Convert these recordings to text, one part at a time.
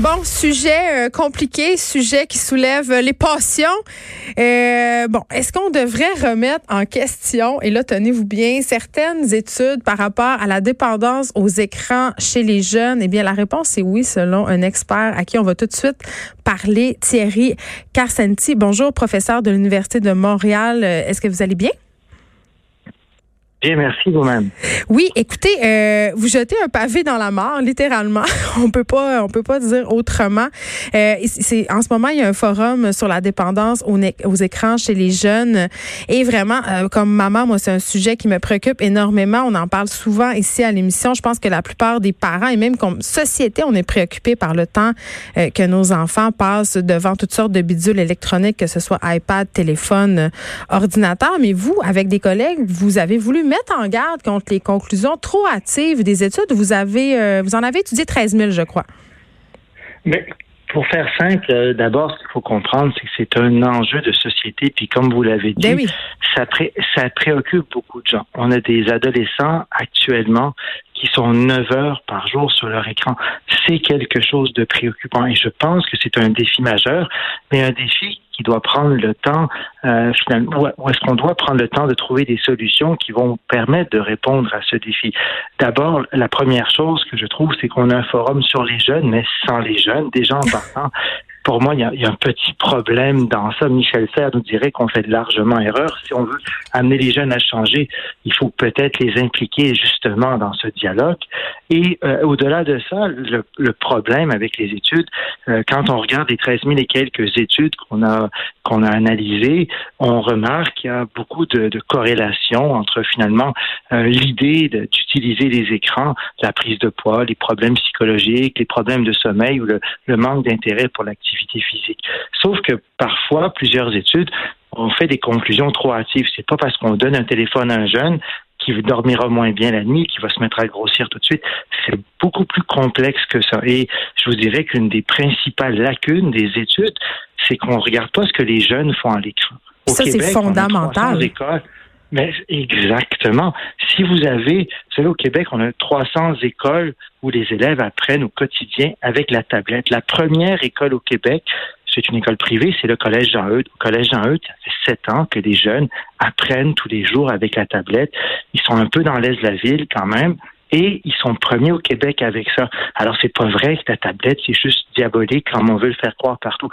Bon, sujet euh, compliqué, sujet qui soulève les passions. Euh, bon, est-ce qu'on devrait remettre en question, et là, tenez-vous bien, certaines études par rapport à la dépendance aux écrans chez les jeunes? Eh bien, la réponse est oui, selon un expert à qui on va tout de suite parler, Thierry Carsenti. Bonjour, professeur de l'Université de Montréal. Euh, est-ce que vous allez bien? Bien, merci vous-même. Oui, écoutez, euh, vous jetez un pavé dans la mort, littéralement. on peut pas, on peut pas dire autrement. Euh, c'est en ce moment, il y a un forum sur la dépendance aux, écrans chez les jeunes. Et vraiment, euh, comme maman, moi, c'est un sujet qui me préoccupe énormément. On en parle souvent ici à l'émission. Je pense que la plupart des parents et même comme société, on est préoccupé par le temps euh, que nos enfants passent devant toutes sortes de bidules électroniques, que ce soit iPad, téléphone, ordinateur. Mais vous, avec des collègues, vous avez voulu mettre en garde contre les conclusions trop hâtives des études. Vous avez, euh, vous en avez étudié 13 000, je crois. Mais pour faire simple, euh, d'abord, ce qu'il faut comprendre, c'est que c'est un enjeu de société. Puis comme vous l'avez dit, ben ça, ça préoccupe beaucoup de gens. On a des adolescents actuellement qui sont 9 heures par jour sur leur écran. C'est quelque chose de préoccupant et je pense que c'est un défi majeur, mais un défi qui doit prendre le temps, euh, finalement, ou est-ce qu'on doit prendre le temps de trouver des solutions qui vont permettre de répondre à ce défi? D'abord, la première chose que je trouve, c'est qu'on a un forum sur les jeunes, mais sans les jeunes, des gens partant pour moi, il y, a, un petit problème dans ça. Michel Serre nous dirait qu'on fait largement erreur. Si on veut amener les jeunes à changer, il faut peut-être les impliquer justement dans ce dialogue. Et euh, au-delà de ça, le, problème avec les études, euh, quand on regarde les 13 000 et quelques études qu'on a qu'on a analysées, on remarque qu'il y a beaucoup de, de corrélations entre finalement euh, l'idée d'utiliser les écrans, la prise de poids, les problèmes psychologiques, les problèmes de sommeil ou le, le manque d'intérêt pour l'activité physique. Sauf que parfois, plusieurs études ont fait des conclusions trop hâtives. C'est pas parce qu'on donne un téléphone à un jeune qui dormira moins bien la nuit, qui va se mettre à grossir tout de suite. C'est beaucoup plus complexe que ça. Et je vous dirais qu'une des principales lacunes des études, c'est qu'on ne regarde pas ce que les jeunes font à l'écran. Ça, c'est fondamental. Mais exactement. Si vous avez, vous savez, au Québec, on a 300 écoles où les élèves apprennent au quotidien avec la tablette. La première école au Québec, c'est une école privée, c'est le Collège Jean-Eudes. Au Collège Jean-Eudes, ça fait sept ans que les jeunes apprennent tous les jours avec la tablette. Ils sont un peu dans l'est de la ville quand même, et ils sont premiers au Québec avec ça. Alors, c'est pas vrai que la tablette, c'est juste diabolique comme on veut le faire croire partout.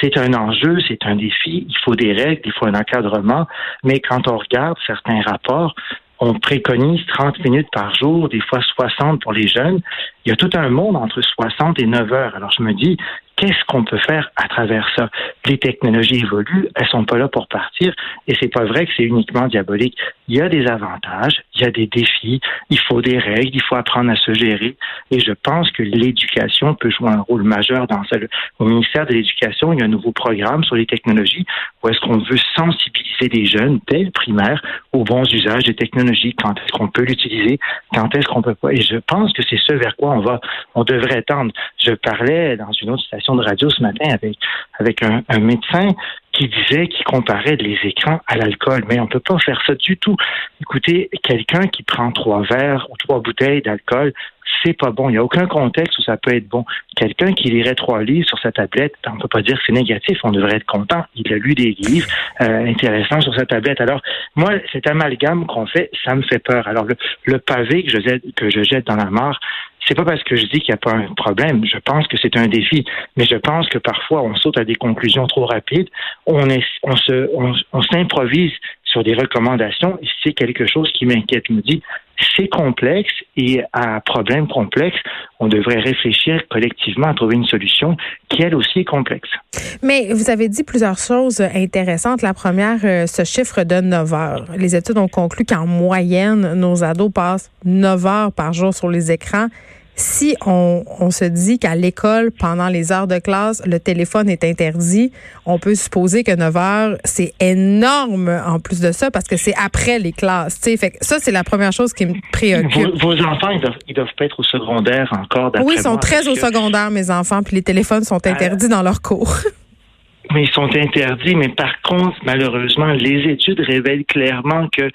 C'est un enjeu, c'est un défi, il faut des règles, il faut un encadrement, mais quand on regarde certains rapports, on préconise 30 minutes par jour, des fois 60 pour les jeunes. Il y a tout un monde entre 60 et 9 heures. Alors je me dis, qu'est-ce qu'on peut faire à travers ça? Les technologies évoluent, elles sont pas là pour partir, et c'est pas vrai que c'est uniquement diabolique. Il y a des avantages, il y a des défis, il faut des règles, il faut apprendre à se gérer, et je pense que l'éducation peut jouer un rôle majeur dans ça. Au ministère de l'Éducation, il y a un nouveau programme sur les technologies où est-ce qu'on veut sensibiliser les jeunes dès le primaire aux bons usages des technologies, quand est-ce qu'on peut l'utiliser, quand est-ce qu'on peut pas. Et je pense que c'est ce vers quoi on va, on devrait tendre. Je parlais dans une autre station de radio ce matin avec, avec un, médecin qui disait, qui comparait les écrans à l'alcool. Mais on peut pas faire ça du tout. Écoutez, quelqu'un qui prend trois verres ou trois bouteilles d'alcool, c'est pas bon. Il n'y a aucun contexte où ça peut être bon. Quelqu'un qui lirait trois livres sur sa tablette, on ne peut pas dire que c'est négatif, on devrait être content. Il a lu des livres euh, intéressants sur sa tablette. Alors, moi, cet amalgame qu'on fait, ça me fait peur. Alors, le, pavé que je, jette, que je jette dans la mare, c'est pas parce que je dis qu'il n'y a pas un problème. Je pense que c'est un défi, mais je pense que parfois on saute à des conclusions trop rapides. On, se, s'improvise sur des recommandations. Et c'est quelque chose qui m'inquiète. Me dis, c'est complexe et à problème complexe, on devrait réfléchir collectivement à trouver une solution qui, elle aussi, est complexe. Mais vous avez dit plusieurs choses intéressantes. La première, euh, ce chiffre de 9 heures. Les études ont conclu qu'en moyenne, nos ados passent 9 heures par jour sur les écrans si on, on se dit qu'à l'école, pendant les heures de classe, le téléphone est interdit, on peut supposer que 9 heures, c'est énorme en plus de ça parce que c'est après les classes. Fait ça, c'est la première chose qui me préoccupe. Vos, enfants, ils doivent, ils doivent pas être au secondaire encore. Oui, ils sont très au secondaire, mes enfants, puis les téléphones sont euh, interdits dans leurs cours. mais ils sont interdits. Mais par contre, malheureusement, les études révèlent clairement que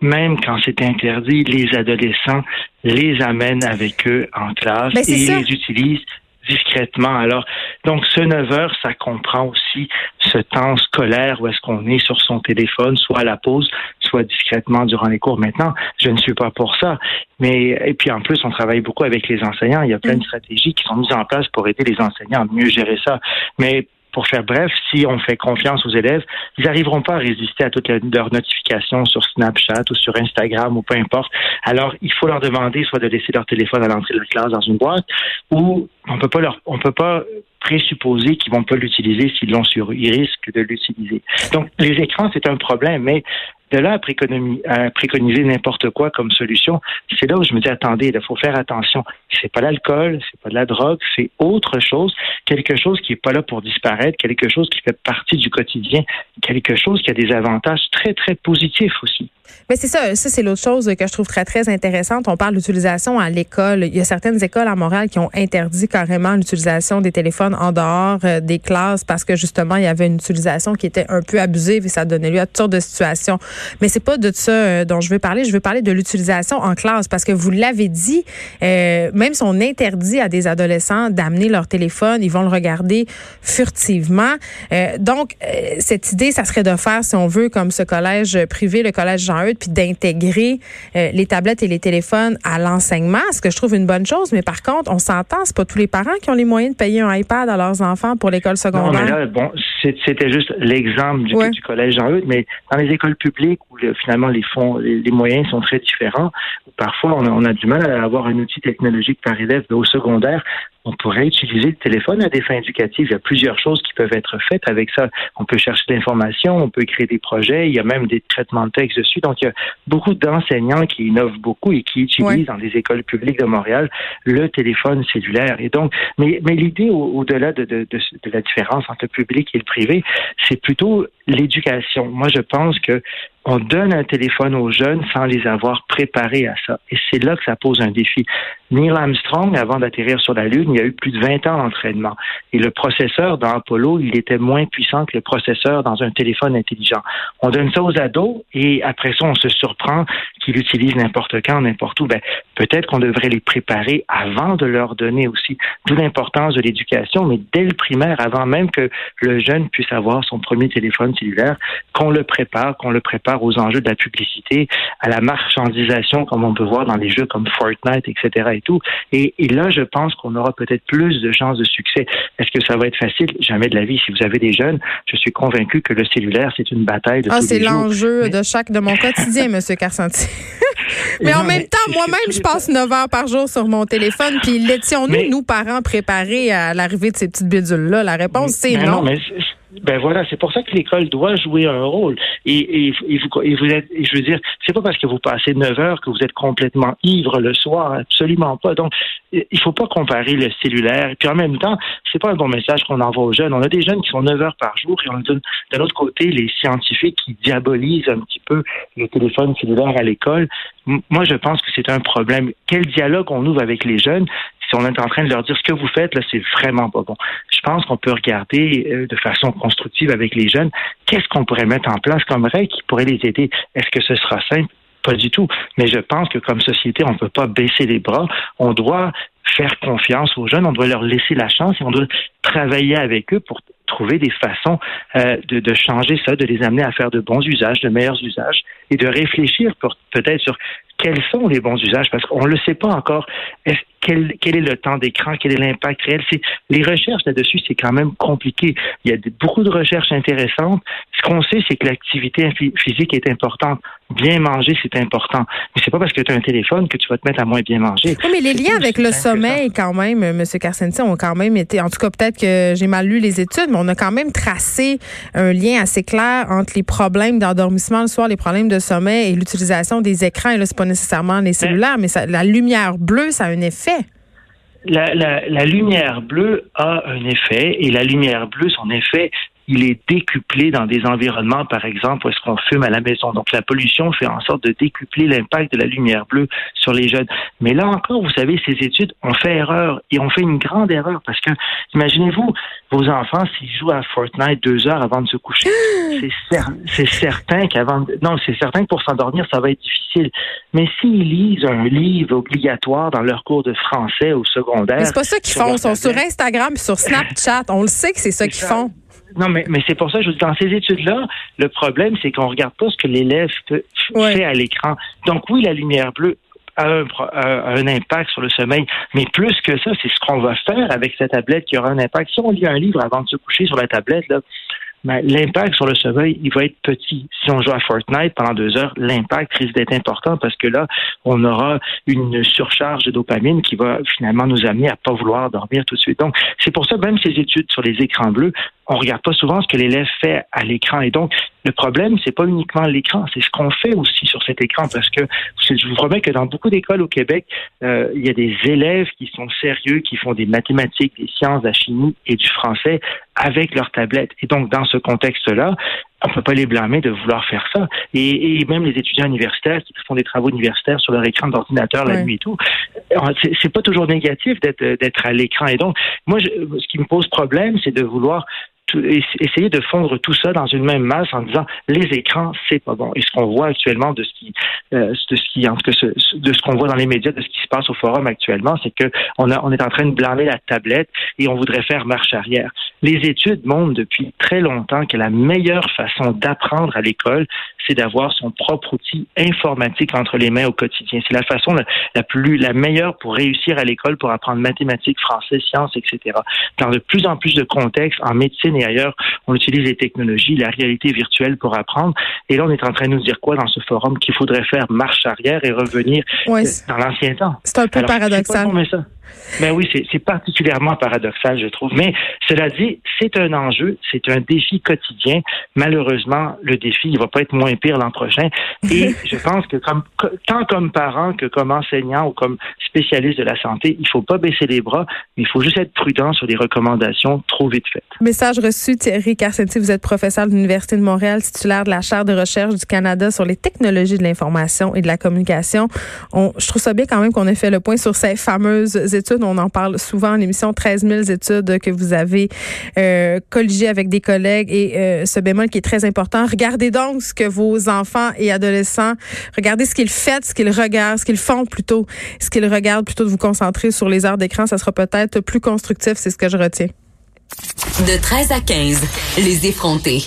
même quand c'est interdit, les adolescents les amènent avec eux en classe ben, et les utilisent discrètement. Alors, donc ce 9 heures, ça comprend aussi ce temps scolaire où est-ce qu'on est sur son téléphone, soit à la pause, soit discrètement durant les cours. Maintenant, je ne suis pas pour ça. Mais et puis en plus, on travaille beaucoup avec les enseignants. Il y a plein de mm. stratégies qui sont mises en place pour aider les enseignants à mieux gérer ça. Mais pour faire bref, si on fait confiance aux élèves, ils n'arriveront pas à résister à toutes leurs notifications sur Snapchat ou sur Instagram ou peu importe. Alors, il faut leur demander soit de laisser leur téléphone à l'entrée de la classe dans une boîte ou on peut pas leur, on peut pas présupposer qu'ils vont pas l'utiliser s'ils l'ont sur, ils risquent de l'utiliser. Donc, les écrans, c'est un problème, mais de là à, préconiser n'importe quoi comme solution, c'est là où je me dis attendez, il faut faire attention. C'est pas l'alcool, c'est pas de la drogue, c'est autre chose, quelque chose qui est pas là pour disparaître, quelque chose qui fait partie du quotidien, quelque chose qui a des avantages très très positifs aussi. Mais c'est ça, ça c'est l'autre chose que je trouve très très intéressante. On parle d'utilisation à l'école. Il y a certaines écoles à Montréal qui ont interdit carrément l'utilisation des téléphones en dehors euh, des classes parce que justement il y avait une utilisation qui était un peu abusive et ça donnait lieu à toutes sortes de situations. Mais c'est pas de ça euh, dont je veux parler. Je veux parler de l'utilisation en classe parce que vous l'avez dit, euh, même si on interdit à des adolescents d'amener leur téléphone, ils vont le regarder furtivement. Donc, cette idée, ça serait de faire, si on veut, comme ce collège privé, le collège Puis d'intégrer les tablettes et les téléphones à l'enseignement, ce que je trouve une bonne chose. Mais par contre, on s'entend, c'est pas tous les parents qui ont les moyens de payer un iPad à leurs enfants pour l'école secondaire. Non, mais là, bon, c'était juste l'exemple du, du collège Jean-Eudes, mais dans les écoles publiques où finalement les fonds, les, moyens sont très différents. Parfois, on a, du mal à avoir un outil technologique par élève au secondaire on pourrait utiliser le téléphone à des fins éducatives. Il y a plusieurs choses qui peuvent être faites avec ça. On peut chercher de l'information, on peut créer des projets, il y a même des traitements de texte dessus. Donc, il y a beaucoup d'enseignants qui innovent beaucoup et qui utilisent dans des écoles publiques de Montréal le téléphone cellulaire. Et donc, mais, mais l'idée au-delà de, de, de, de la différence entre le public et le privé, c'est plutôt l'éducation. Moi, je pense que on donne un téléphone aux jeunes sans les avoir préparés à ça. Et c'est là que ça pose un défi. Neil Armstrong, avant d'atterrir sur la Lune, il y a eu plus de 20 ans d'entraînement. Et le processeur dans Apollo, il était moins puissant que le processeur dans un téléphone intelligent. On donne ça aux ados et après ça, on se surprend qu'ils l'utilisent n'importe quand, n'importe où. Ben, peut-être qu'on devrait les préparer avant de leur donner aussi. D'où l'importance de l'éducation, mais dès le primaire, avant même que le jeune puisse avoir son premier téléphone cellulaire, qu'on le prépare, qu'on le prépare aux enjeux de la publicité, à la marchandisation, comme on peut voir dans les jeux comme Fortnite, etc. et tout. Et, là, je pense qu'on aura peut-être plus de chances de succès. Est-ce que ça va être facile? Jamais de la vie. Si vous avez des jeunes, je suis convaincu que le cellulaire, c'est une bataille de ah, c'est l'enjeu de chaque de mon quotidien, Monsieur Carcenti. mais en même temps, moi-même, je passe 9 heures par jour sur mon téléphone. Puis l'étions-nous, nous, parents, préparés à l'arrivée de ces petites bidules-là? La réponse, c'est non. non ben voilà, c'est pour ça que l'école doit jouer un rôle. Et, et, vous, et vous êtes, je veux dire, c'est pas parce que vous passez 9 heures que vous êtes complètement ivre le soir, absolument pas. Donc, il faut pas comparer le cellulaire. Et puis en même temps, c'est pas un bon message qu'on envoie aux jeunes. On a des jeunes qui sont 9 heures par jour et on a d'un autre côté les scientifiques qui diabolisent un petit peu le téléphone cellulaire à l'école. Moi, je pense que c'est un problème. Quel dialogue on ouvre avec les jeunes? Si on est en train de leur dire ce que vous faites, là, c'est vraiment pas bon. Je pense qu'on peut regarder euh, de façon constructive avec les jeunes, qu'est-ce qu'on pourrait mettre en place comme règle qui pourrait les aider. Est-ce que ce sera simple? Pas du tout. Mais je pense que comme société, on ne peut pas baisser les bras. On doit faire confiance aux jeunes, on doit leur laisser la chance et on doit travailler avec eux pour trouver des façons euh, de, de, changer ça, de les amener à faire de bons usages, de meilleurs usages, et de réfléchir peut-être sur quels sont les bons usages, parce qu'on ne le sait pas encore. quel, quel, est le temps d'écran, quel est l'impact réel? C'est, les recherches là-dessus, c'est quand même compliqué. Il y a beaucoup de recherches intéressantes. Ce qu'on sait, c'est que l'activité physique est importante. Bien manger, c'est important. Mais c'est pas parce que tu as un téléphone que tu vas te mettre à moins bien manger. Oui, mais les liens avec le sommeil, quand même, M. Carcenti, ont quand même été, en tout cas, peut-être que j'ai mal lu les études, mais on a quand même tracé un lien assez clair entre les problèmes d'endormissement le soir, les problèmes de sommeil et l'utilisation des écrans. Et là, c'est pas nécessairement les cellulaires, mais la lumière bleue, ça a un effet. La, lumière bleue a un effet et la lumière bleue, son effet il est décuplé dans des environnements, par exemple, où est-ce qu'on fume à la maison. Donc, la pollution fait en sorte de décupler l'impact de la lumière bleue sur les jeunes. Mais là encore, vous savez, ces études ont fait erreur et ont fait une grande erreur parce que, imaginez-vous, vos enfants, s'ils jouent à Fortnite deux heures avant de se coucher, c'est certain qu'avant, non, c'est certain que pour s'endormir, ça va être difficile. Mais s'ils lisent un livre obligatoire dans leur cours de français au secondaire. c'est pas ça qu'ils font. Ils sont sur Instagram sur Snapchat. On le sait que c'est ça qu'ils font. Non, mais, mais c'est pour ça, je dis, dans ces études-là, le problème, c'est qu'on regarde pas ce que l'élève fait à l'écran. Donc oui, la lumière bleue a un, un, impact sur le sommeil, mais plus que ça, c'est ce qu'on va faire avec cette tablette qui aura un impact. Si on lit un livre avant de se coucher sur la tablette, là, ben, l'impact sur le sommeil, il va être petit. Si on joue à Fortnite pendant deux heures, l'impact risque d'être important parce que là, on aura une surcharge de dopamine qui va finalement nous amener à pas vouloir dormir tout de suite. Donc, c'est pour ça, même ces études sur les écrans bleus, on regarde pas souvent ce que l'élève fait à l'écran. Et donc, le problème, c'est pas uniquement l'écran, c'est ce qu'on fait aussi sur cet écran, parce que je vous promets que dans beaucoup d'écoles au Québec, euh, il y a des élèves qui sont sérieux, qui font des mathématiques, des sciences, de la chimie et du français avec leur tablette. Et donc, dans ce contexte-là, on peut pas les blâmer de vouloir faire ça. Et, même les étudiants universitaires qui font des travaux universitaires sur leur écran d'ordinateur la nuit et tout, c'est pas toujours négatif d'être d'être à l'écran. Et donc, moi, ce qui me pose problème, c'est de vouloir essayer de fondre tout ça dans une même masse en disant les écrans c'est pas bon. Et ce qu'on voit actuellement de ce qui euh, de ce en tout cas de ce qu'on voit dans les médias de ce qui se passe au forum actuellement c'est que on est en train de blâmer la tablette et on voudrait faire marche arrière les études montrent depuis très longtemps que la meilleure façon d'apprendre à l'école c'est d'avoir son propre outil informatique entre les mains au quotidien c'est la façon la, plus la meilleure pour réussir à l'école pour apprendre mathématiques français sciences etc dans de plus en plus de contextes en médecine et ailleurs, on utilise les technologies, la réalité virtuelle pour apprendre. Et là, on est en train de nous dire quoi dans ce forum qu'il faudrait faire marche arrière et revenir dans l'ancien temps. C'est un peu paradoxal. Mais oui, c'est particulièrement paradoxal, je trouve. Mais cela dit, c'est un enjeu, c'est un défi quotidien. Malheureusement, le défi, il va pas être moins pire l'an prochain. Et je pense que comme, tant comme parent que comme enseignant ou comme spécialiste de la santé, il faut pas baisser les bras, mais il faut juste être prudent sur les recommandations trop vite faites. Message reçu, Thierry Carcenti. Vous êtes professeur de l'Université de Montréal, titulaire de la chaire de recherche du Canada sur les technologies de l'information et de la communication. On, je trouve ça bien quand même qu'on ait fait le point sur ces fameuses études. On en parle souvent en émission, 13 000 études que vous avez euh, avec des collègues et euh, ce bémol qui est très important. Regardez donc ce que vos enfants et adolescents, regardez ce qu'ils font, ce qu'ils regardent, ce qu'ils font plutôt, ce qu'ils regardent plutôt de vous concentrer sur les heures d'écran. Ça sera peut-être plus constructif, c'est ce que je retiens. De 13 à 15, les effrontés.